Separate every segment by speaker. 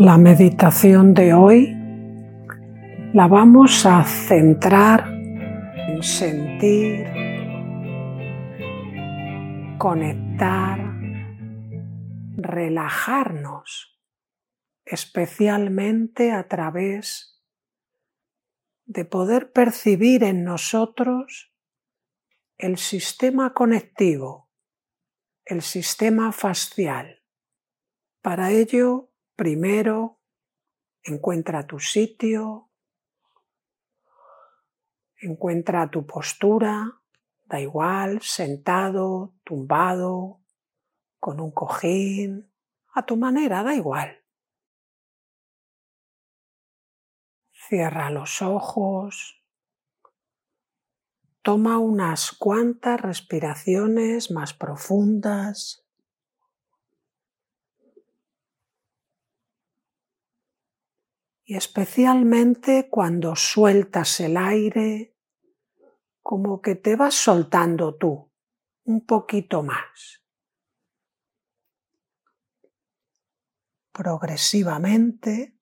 Speaker 1: La meditación de hoy la vamos a centrar en sentir, conectar, relajarnos, especialmente a través de poder percibir en nosotros el sistema conectivo, el sistema facial. Para ello Primero, encuentra tu sitio, encuentra tu postura, da igual, sentado, tumbado, con un cojín, a tu manera, da igual. Cierra los ojos. Toma unas cuantas respiraciones más profundas. Y especialmente cuando sueltas el aire, como que te vas soltando tú un poquito más. Progresivamente,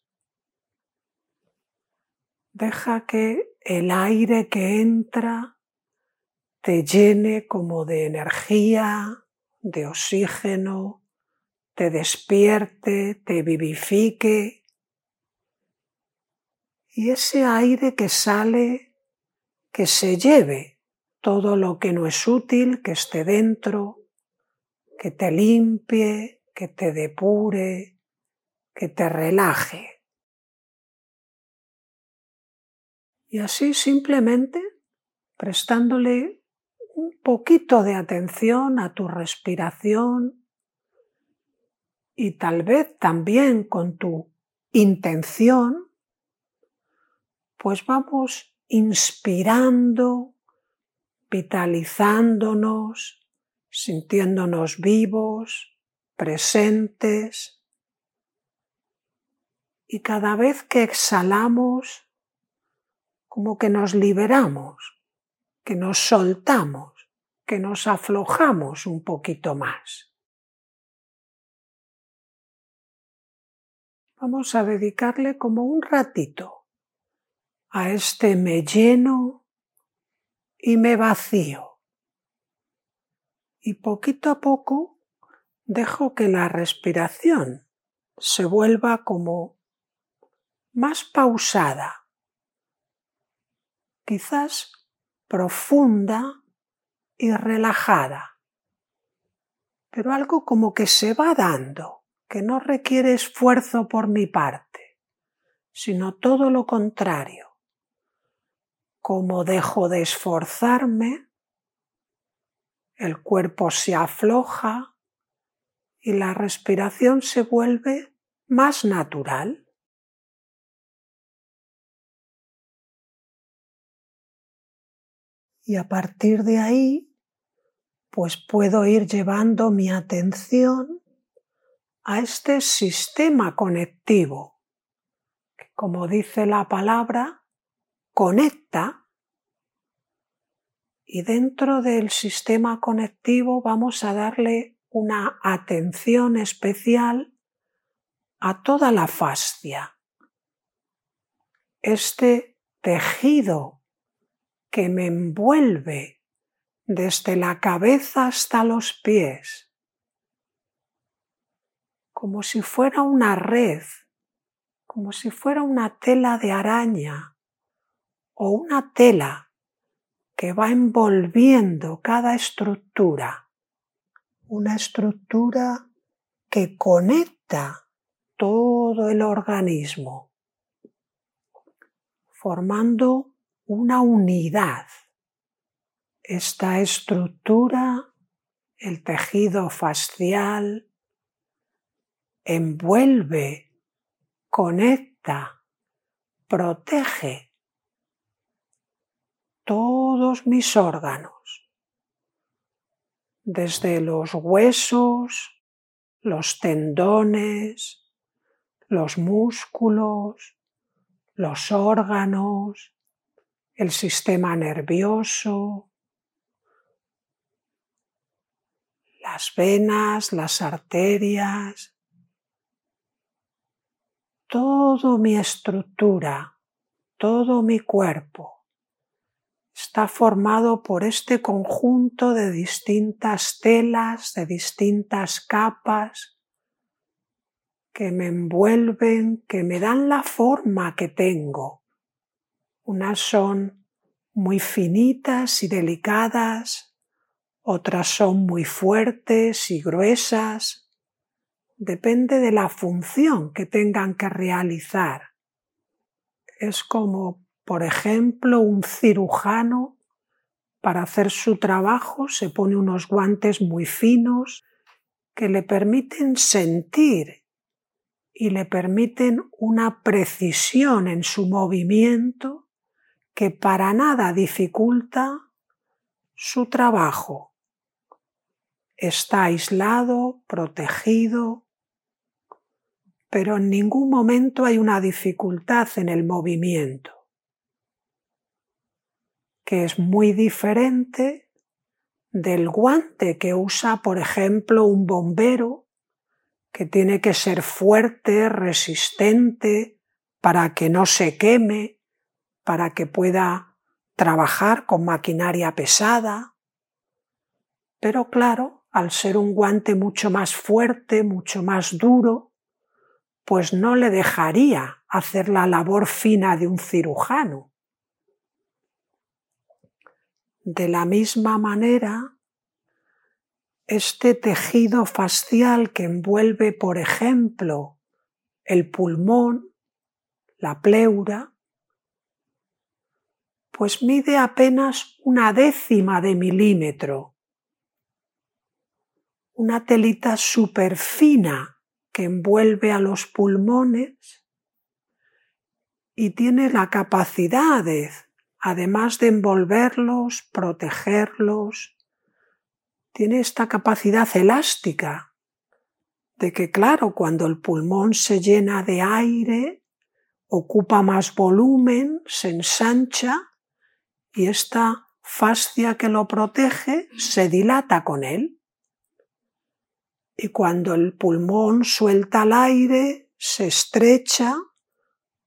Speaker 1: deja que el aire que entra te llene como de energía, de oxígeno, te despierte, te vivifique y ese aire que sale, que se lleve todo lo que no es útil, que esté dentro, que te limpie, que te depure, que te relaje. Y así simplemente prestándole un poquito de atención a tu respiración y tal vez también con tu intención pues vamos inspirando, vitalizándonos, sintiéndonos vivos, presentes. Y cada vez que exhalamos, como que nos liberamos, que nos soltamos, que nos aflojamos un poquito más. Vamos a dedicarle como un ratito a este me lleno y me vacío. Y poquito a poco dejo que la respiración se vuelva como más pausada, quizás profunda y relajada, pero algo como que se va dando, que no requiere esfuerzo por mi parte, sino todo lo contrario como dejo de esforzarme, el cuerpo se afloja y la respiración se vuelve más natural. Y a partir de ahí, pues puedo ir llevando mi atención a este sistema conectivo, que como dice la palabra, conecta y dentro del sistema conectivo vamos a darle una atención especial a toda la fascia. Este tejido que me envuelve desde la cabeza hasta los pies, como si fuera una red, como si fuera una tela de araña o una tela que va envolviendo cada estructura, una estructura que conecta todo el organismo, formando una unidad. Esta estructura, el tejido facial, envuelve, conecta, protege todos mis órganos, desde los huesos, los tendones, los músculos, los órganos, el sistema nervioso, las venas, las arterias, toda mi estructura, todo mi cuerpo está formado por este conjunto de distintas telas, de distintas capas que me envuelven, que me dan la forma que tengo. Unas son muy finitas y delicadas, otras son muy fuertes y gruesas. Depende de la función que tengan que realizar. Es como, por ejemplo, un cirujano para hacer su trabajo se pone unos guantes muy finos que le permiten sentir y le permiten una precisión en su movimiento que para nada dificulta su trabajo. Está aislado, protegido, pero en ningún momento hay una dificultad en el movimiento, que es muy diferente del guante que usa, por ejemplo, un bombero, que tiene que ser fuerte, resistente, para que no se queme, para que pueda trabajar con maquinaria pesada. Pero claro, al ser un guante mucho más fuerte, mucho más duro, pues no le dejaría hacer la labor fina de un cirujano. De la misma manera, este tejido facial que envuelve, por ejemplo, el pulmón, la pleura, pues mide apenas una décima de milímetro. Una telita súper fina que envuelve a los pulmones y tiene la capacidad de, además de envolverlos, protegerlos, tiene esta capacidad elástica de que, claro, cuando el pulmón se llena de aire, ocupa más volumen, se ensancha y esta fascia que lo protege se dilata con él. Y cuando el pulmón suelta el aire, se estrecha,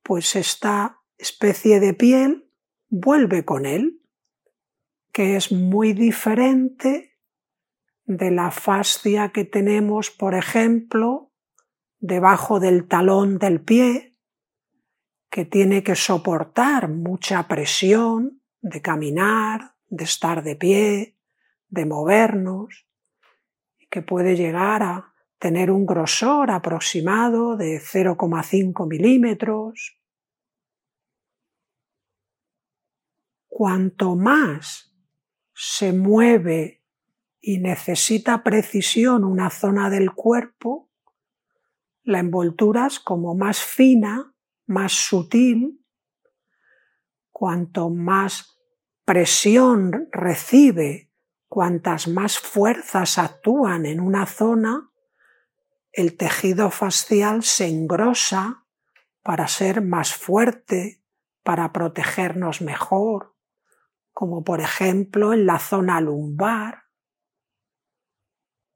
Speaker 1: pues esta especie de piel vuelve con él, que es muy diferente de la fascia que tenemos, por ejemplo, debajo del talón del pie, que tiene que soportar mucha presión de caminar, de estar de pie, de movernos que puede llegar a tener un grosor aproximado de 0,5 milímetros. Cuanto más se mueve y necesita precisión una zona del cuerpo, la envoltura es como más fina, más sutil, cuanto más presión recibe Cuantas más fuerzas actúan en una zona, el tejido facial se engrosa para ser más fuerte, para protegernos mejor, como por ejemplo en la zona lumbar.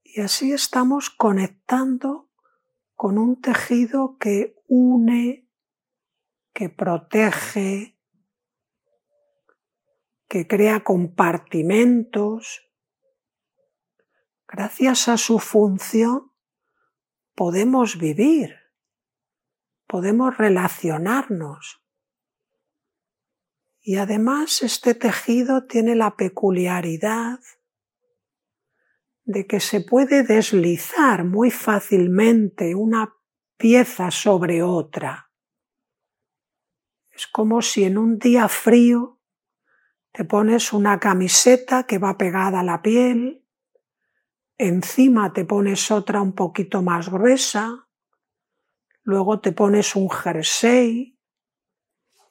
Speaker 1: Y así estamos conectando con un tejido que une, que protege, que crea compartimentos. Gracias a su función podemos vivir, podemos relacionarnos. Y además este tejido tiene la peculiaridad de que se puede deslizar muy fácilmente una pieza sobre otra. Es como si en un día frío te pones una camiseta que va pegada a la piel, encima te pones otra un poquito más gruesa, luego te pones un jersey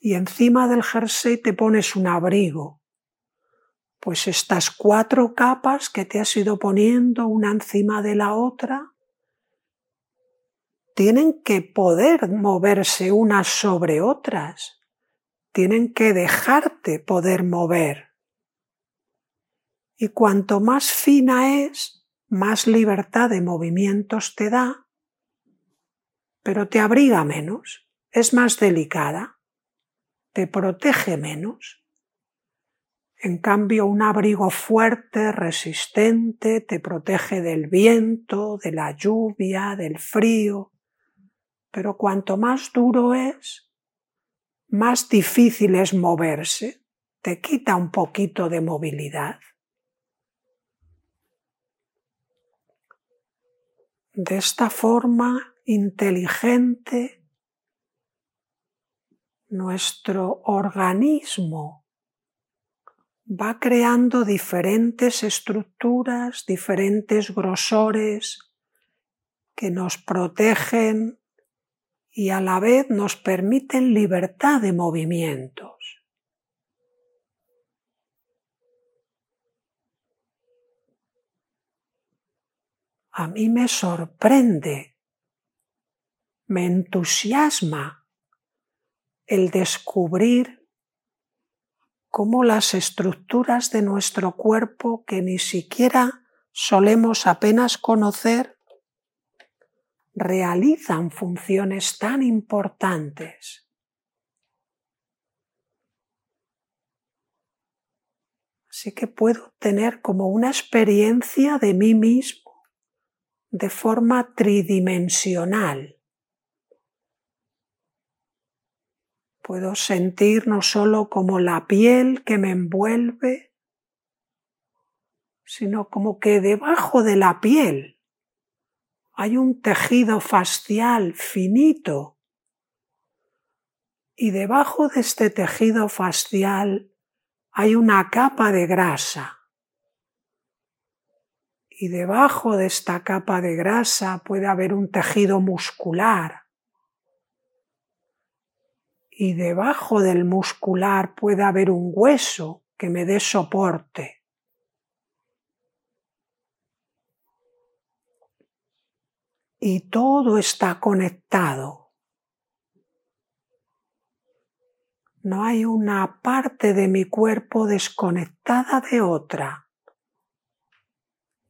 Speaker 1: y encima del jersey te pones un abrigo. Pues estas cuatro capas que te has ido poniendo una encima de la otra tienen que poder moverse unas sobre otras tienen que dejarte poder mover. Y cuanto más fina es, más libertad de movimientos te da, pero te abriga menos. es más delicada, te protege menos. En cambio, un abrigo fuerte, resistente, te protege del viento, de la lluvia, del frío. Pero cuanto más duro es, más difícil es moverse, te quita un poquito de movilidad. De esta forma inteligente, nuestro organismo va creando diferentes estructuras, diferentes grosores que nos protegen y a la vez nos permiten libertad de movimientos. A mí me sorprende, me entusiasma el descubrir cómo las estructuras de nuestro cuerpo que ni siquiera solemos apenas conocer realizan funciones tan importantes. Así que puedo tener como una experiencia de mí mismo de forma tridimensional. Puedo sentir no solo como la piel que me envuelve, sino como que debajo de la piel hay un tejido fascial finito y debajo de este tejido fascial hay una capa de grasa. Y debajo de esta capa de grasa puede haber un tejido muscular. Y debajo del muscular puede haber un hueso que me dé soporte. y todo está conectado. No hay una parte de mi cuerpo desconectada de otra.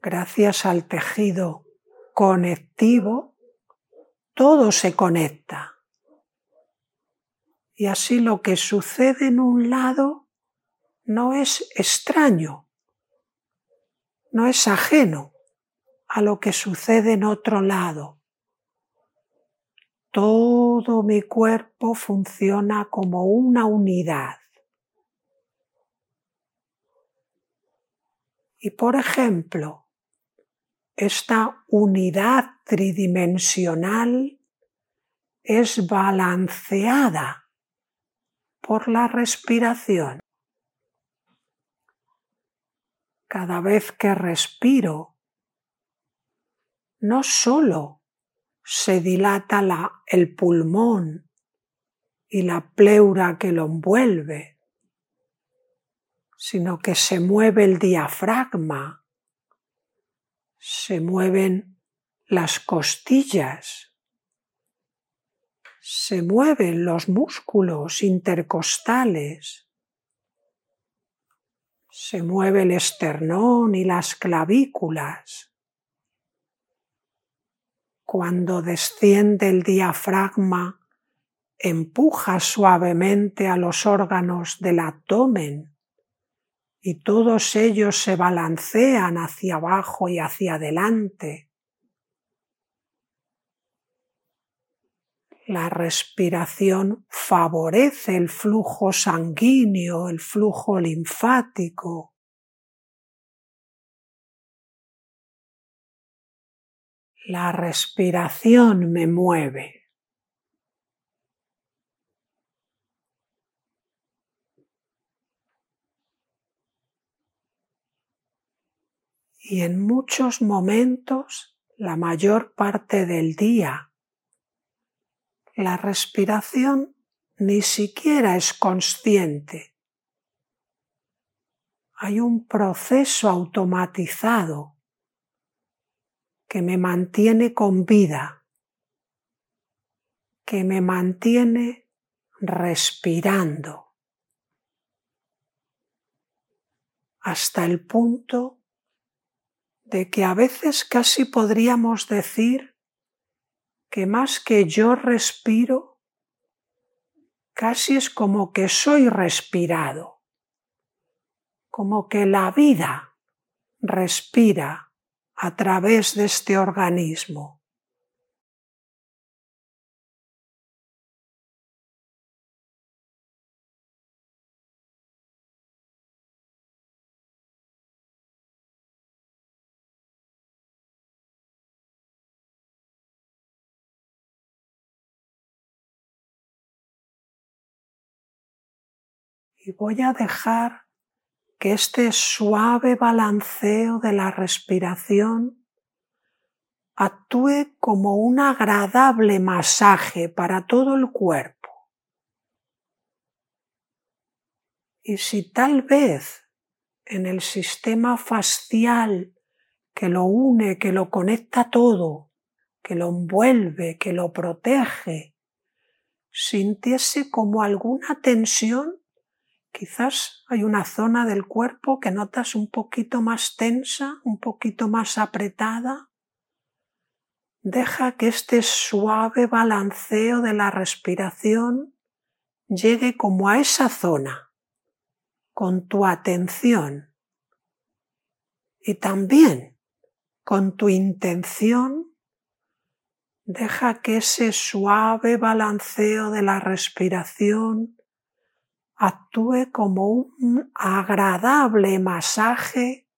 Speaker 1: Gracias al tejido conectivo, todo se conecta. Y así lo que sucede en un lado no es extraño, no es ajeno a lo que sucede en otro lado. Todo mi cuerpo funciona como una unidad. Y por ejemplo, esta unidad tridimensional es balanceada por la respiración. Cada vez que respiro, no sólo se dilata el pulmón y la pleura que lo envuelve, sino que se mueve el diafragma, se mueven las costillas, se mueven los músculos intercostales, se mueve el esternón y las clavículas cuando desciende el diafragma, empuja suavemente a los órganos del abdomen y todos ellos se balancean hacia abajo y hacia adelante. La respiración favorece el flujo sanguíneo, el flujo linfático, La respiración me mueve. Y en muchos momentos, la mayor parte del día, la respiración ni siquiera es consciente. Hay un proceso automatizado que me mantiene con vida, que me mantiene respirando hasta el punto de que a veces casi podríamos decir que más que yo respiro, casi es como que soy respirado, como que la vida respira a través de este organismo. Y voy a dejar que este suave balanceo de la respiración actúe como un agradable masaje para todo el cuerpo. Y si tal vez en el sistema facial que lo une, que lo conecta todo, que lo envuelve, que lo protege, sintiese como alguna tensión, Quizás hay una zona del cuerpo que notas un poquito más tensa, un poquito más apretada. Deja que este suave balanceo de la respiración llegue como a esa zona, con tu atención y también con tu intención. Deja que ese suave balanceo de la respiración actúe como un agradable masaje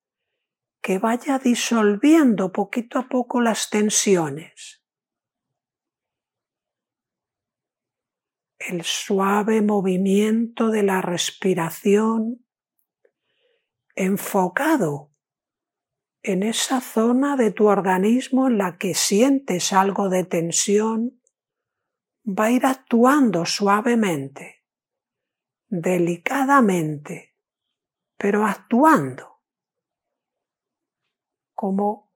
Speaker 1: que vaya disolviendo poquito a poco las tensiones. El suave movimiento de la respiración enfocado en esa zona de tu organismo en la que sientes algo de tensión va a ir actuando suavemente delicadamente, pero actuando, como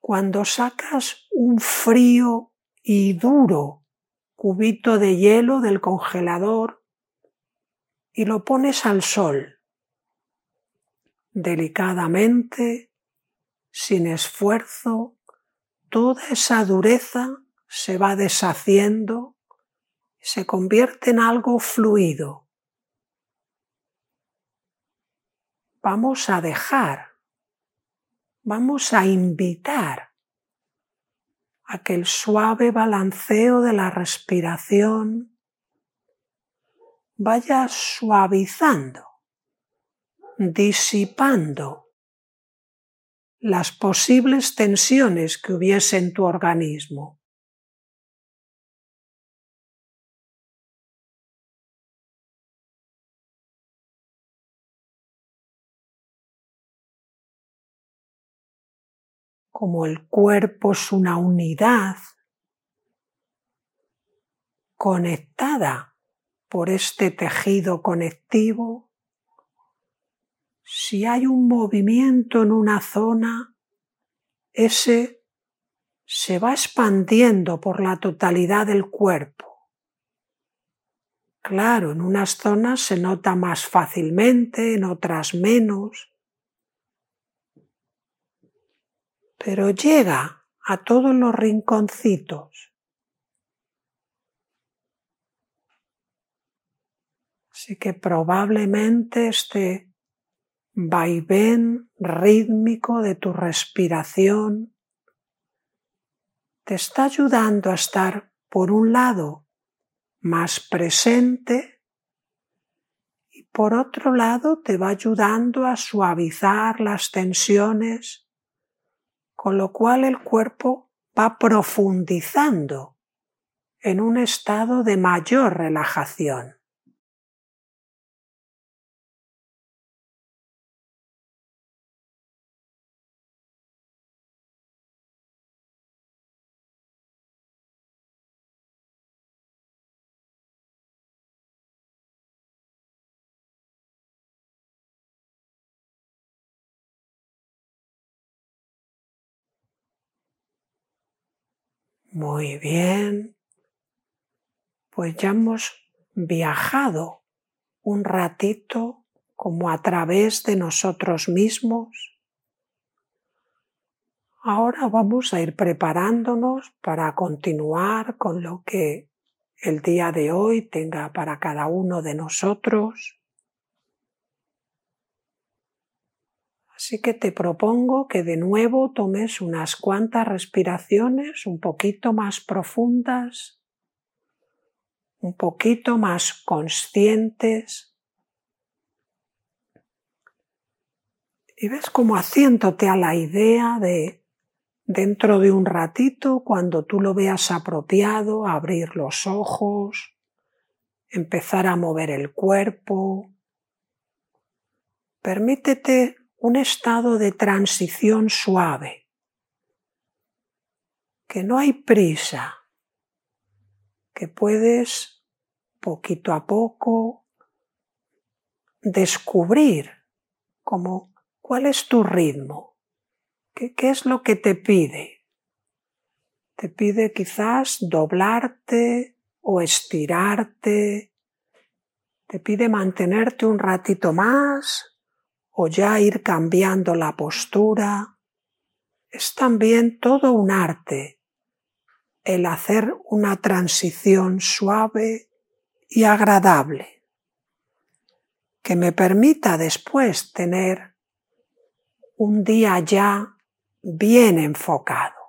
Speaker 1: cuando sacas un frío y duro cubito de hielo del congelador y lo pones al sol, delicadamente, sin esfuerzo, toda esa dureza se va deshaciendo, se convierte en algo fluido, vamos a dejar, vamos a invitar a que el suave balanceo de la respiración vaya suavizando, disipando las posibles tensiones que hubiese en tu organismo. Como el cuerpo es una unidad conectada por este tejido conectivo, si hay un movimiento en una zona, ese se va expandiendo por la totalidad del cuerpo. Claro, en unas zonas se nota más fácilmente, en otras menos, pero llega a todos los rinconcitos. Así que probablemente este vaivén rítmico de tu respiración te está ayudando a estar, por un lado, más presente y por otro lado te va ayudando a suavizar las tensiones con lo cual el cuerpo va profundizando en un estado de mayor relajación. Muy bien. Pues ya hemos viajado un ratito como a través de nosotros mismos. Ahora vamos a ir preparándonos para continuar con lo que el día de hoy tenga para cada uno de nosotros. Así que te propongo que de nuevo tomes unas cuantas respiraciones un poquito más profundas, un poquito más conscientes. Y ves como haciéndote a la idea de dentro de un ratito, cuando tú lo veas apropiado, abrir los ojos, empezar a mover el cuerpo. Permítete un estado de transición suave, que no hay prisa, que puedes poquito a poco descubrir como cuál es tu ritmo ¿Qué, es lo que te pide? Te pide quizás doblarte o estirarte. Te pide mantenerte un ratito más o ya ir cambiando la postura. Es también todo un arte el hacer una transición suave y agradable que me permita después tener un día ya bien enfocado.